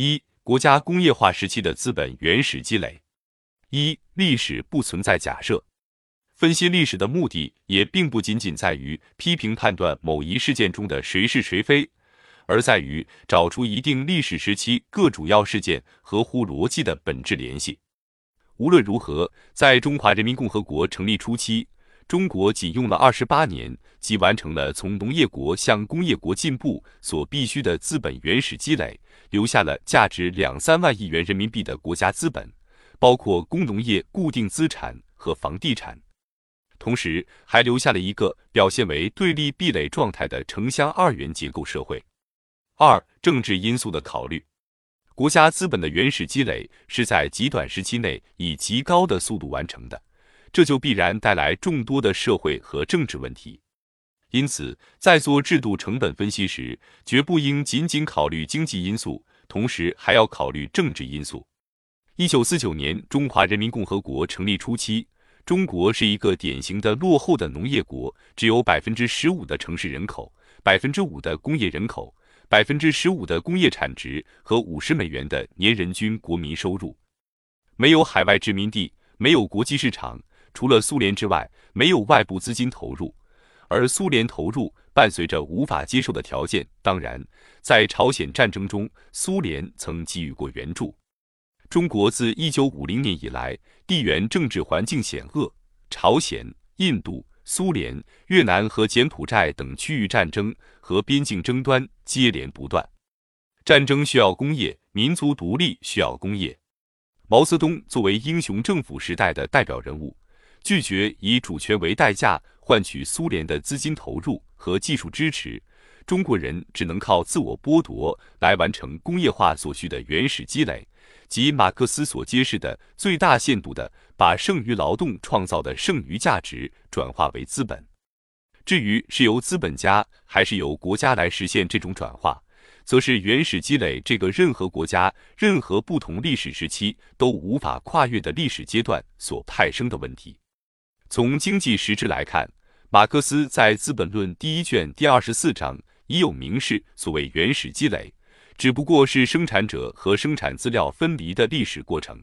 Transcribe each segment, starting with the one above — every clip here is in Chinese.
一、国家工业化时期的资本原始积累。一、历史不存在假设。分析历史的目的也并不仅仅在于批评判断某一事件中的谁是谁非，而在于找出一定历史时期各主要事件合乎逻辑的本质联系。无论如何，在中华人民共和国成立初期，中国仅用了二十八年，即完成了从农业国向工业国进步所必须的资本原始积累，留下了价值两三万亿元人民币的国家资本，包括工农业固定资产和房地产。同时，还留下了一个表现为对立壁垒状态的城乡二元结构社会。二、政治因素的考虑，国家资本的原始积累是在极短时期内以极高的速度完成的，这就必然带来众多的社会和政治问题。因此，在做制度成本分析时，绝不应仅仅考虑经济因素，同时还要考虑政治因素。一九四九年，中华人民共和国成立初期。中国是一个典型的落后的农业国，只有百分之十五的城市人口，百分之五的工业人口，百分之十五的工业产值和五十美元的年人均国民收入，没有海外殖民地，没有国际市场，除了苏联之外，没有外部资金投入，而苏联投入伴随着无法接受的条件。当然，在朝鲜战争中，苏联曾给予过援助。中国自一九五零年以来，地缘政治环境险恶，朝鲜、印度、苏联、越南和柬埔寨等区域战争和边境争端接连不断。战争需要工业，民族独立需要工业。毛泽东作为英雄政府时代的代表人物，拒绝以主权为代价换取苏联的资金投入和技术支持，中国人只能靠自我剥夺来完成工业化所需的原始积累。即马克思所揭示的最大限度的把剩余劳动创造的剩余价值转化为资本。至于是由资本家还是由国家来实现这种转化，则是原始积累这个任何国家、任何不同历史时期都无法跨越的历史阶段所派生的问题。从经济实质来看，马克思在《资本论》第一卷第二十四章已有明示所谓原始积累。只不过是生产者和生产资料分离的历史过程。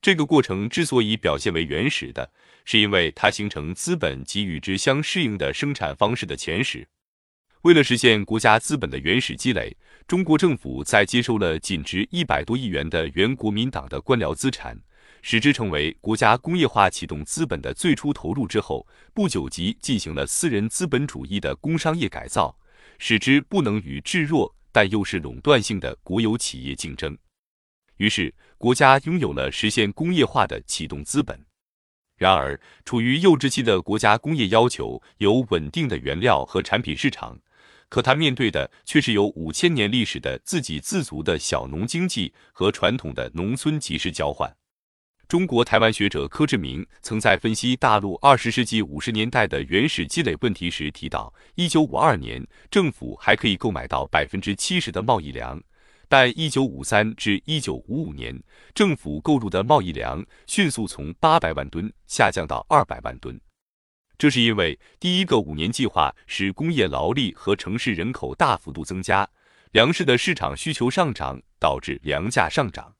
这个过程之所以表现为原始的，是因为它形成资本及与之相适应的生产方式的前史。为了实现国家资本的原始积累，中国政府在接收了仅值一百多亿元的原国民党的官僚资产，使之成为国家工业化启动资本的最初投入之后，不久即进行了私人资本主义的工商业改造，使之不能与至弱。但又是垄断性的国有企业竞争，于是国家拥有了实现工业化的启动资本。然而，处于幼稚期的国家工业要求有稳定的原料和产品市场，可它面对的却是有五千年历史的自给自足的小农经济和传统的农村集市交换。中国台湾学者柯志明曾在分析大陆二十世纪五十年代的原始积累问题时提到，一九五二年政府还可以购买到百分之七十的贸易粮，但一九五三至一九五五年政府购入的贸易粮迅速从八百万吨下降到二百万吨。这是因为第一个五年计划使工业劳力和城市人口大幅度增加，粮食的市场需求上涨，导致粮价上涨。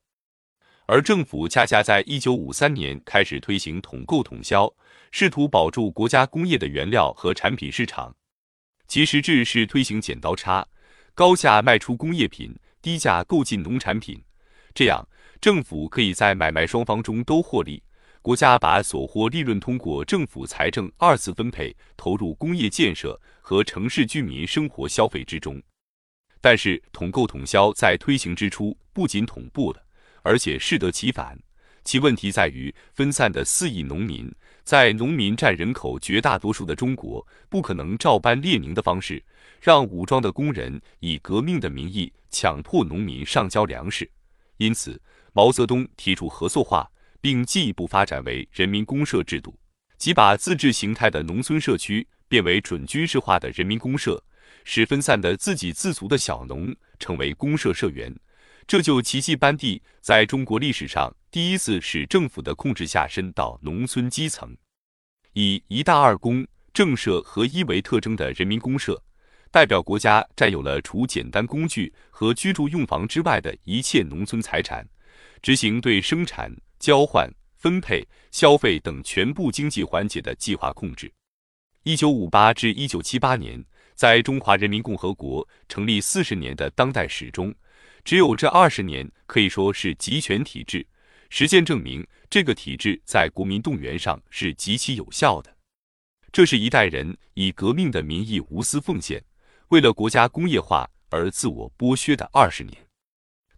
而政府恰恰在一九五三年开始推行统购统销，试图保住国家工业的原料和产品市场。其实质是推行剪刀差，高价卖出工业品，低价购进农产品。这样，政府可以在买卖双方中都获利。国家把所获利润通过政府财政二次分配，投入工业建设和城市居民生活消费之中。但是，统购统销在推行之初不仅统步了。而且适得其反，其问题在于分散的四亿农民，在农民占人口绝大多数的中国，不可能照搬列宁的方式，让武装的工人以革命的名义强迫农民上交粮食。因此，毛泽东提出合作化，并进一步发展为人民公社制度，即把自治形态的农村社区变为准军事化的人民公社，使分散的自给自足的小农成为公社社员。这就奇迹般地在中国历史上第一次使政府的控制下伸到农村基层，以一大二公政社合一为特征的人民公社，代表国家占有了除简单工具和居住用房之外的一切农村财产，执行对生产、交换、分配、消费等全部经济环节的计划控制。一九五八至一九七八年，在中华人民共和国成立四十年的当代史中，只有这二十年可以说是集权体制。实践证明，这个体制在国民动员上是极其有效的。这是一代人以革命的名义无私奉献，为了国家工业化而自我剥削的二十年。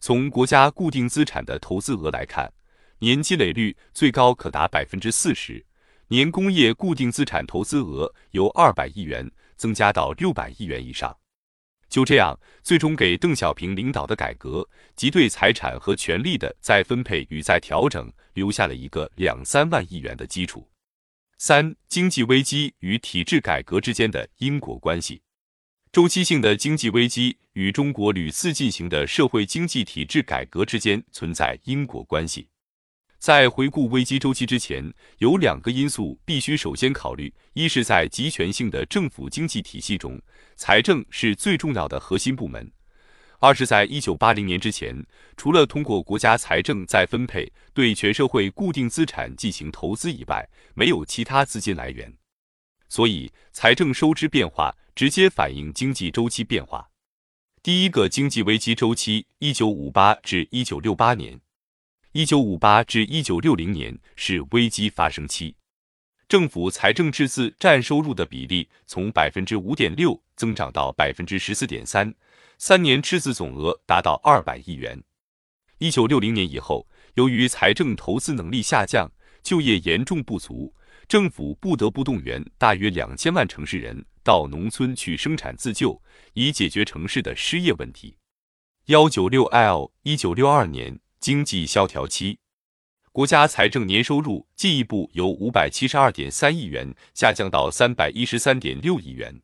从国家固定资产的投资额来看，年积累率最高可达百分之四十，年工业固定资产投资额由二百亿元增加到六百亿元以上。就这样，最终给邓小平领导的改革及对财产和权力的再分配与再调整留下了一个两三万亿元的基础。三、经济危机与体制改革之间的因果关系。周期性的经济危机与中国屡次进行的社会经济体制改革之间存在因果关系。在回顾危机周期之前，有两个因素必须首先考虑：一是，在集权性的政府经济体系中，财政是最重要的核心部门；二是，在一九八零年之前，除了通过国家财政再分配对全社会固定资产进行投资以外，没有其他资金来源。所以，财政收支变化直接反映经济周期变化。第一个经济危机周期：一九五八至一九六八年。一九五八至一九六零年是危机发生期，政府财政赤字占收入的比例从百分之五点六增长到百分之十四点三，三年赤字总额达到二百亿元。一九六零年以后，由于财政投资能力下降，就业严重不足，政府不得不动员大约两千万城市人到农村去生产自救，以解决城市的失业问题。幺九六 L 一九六二年。经济萧条期，国家财政年收入进一步由五百七十二点三亿元下降到三百一十三点六亿元。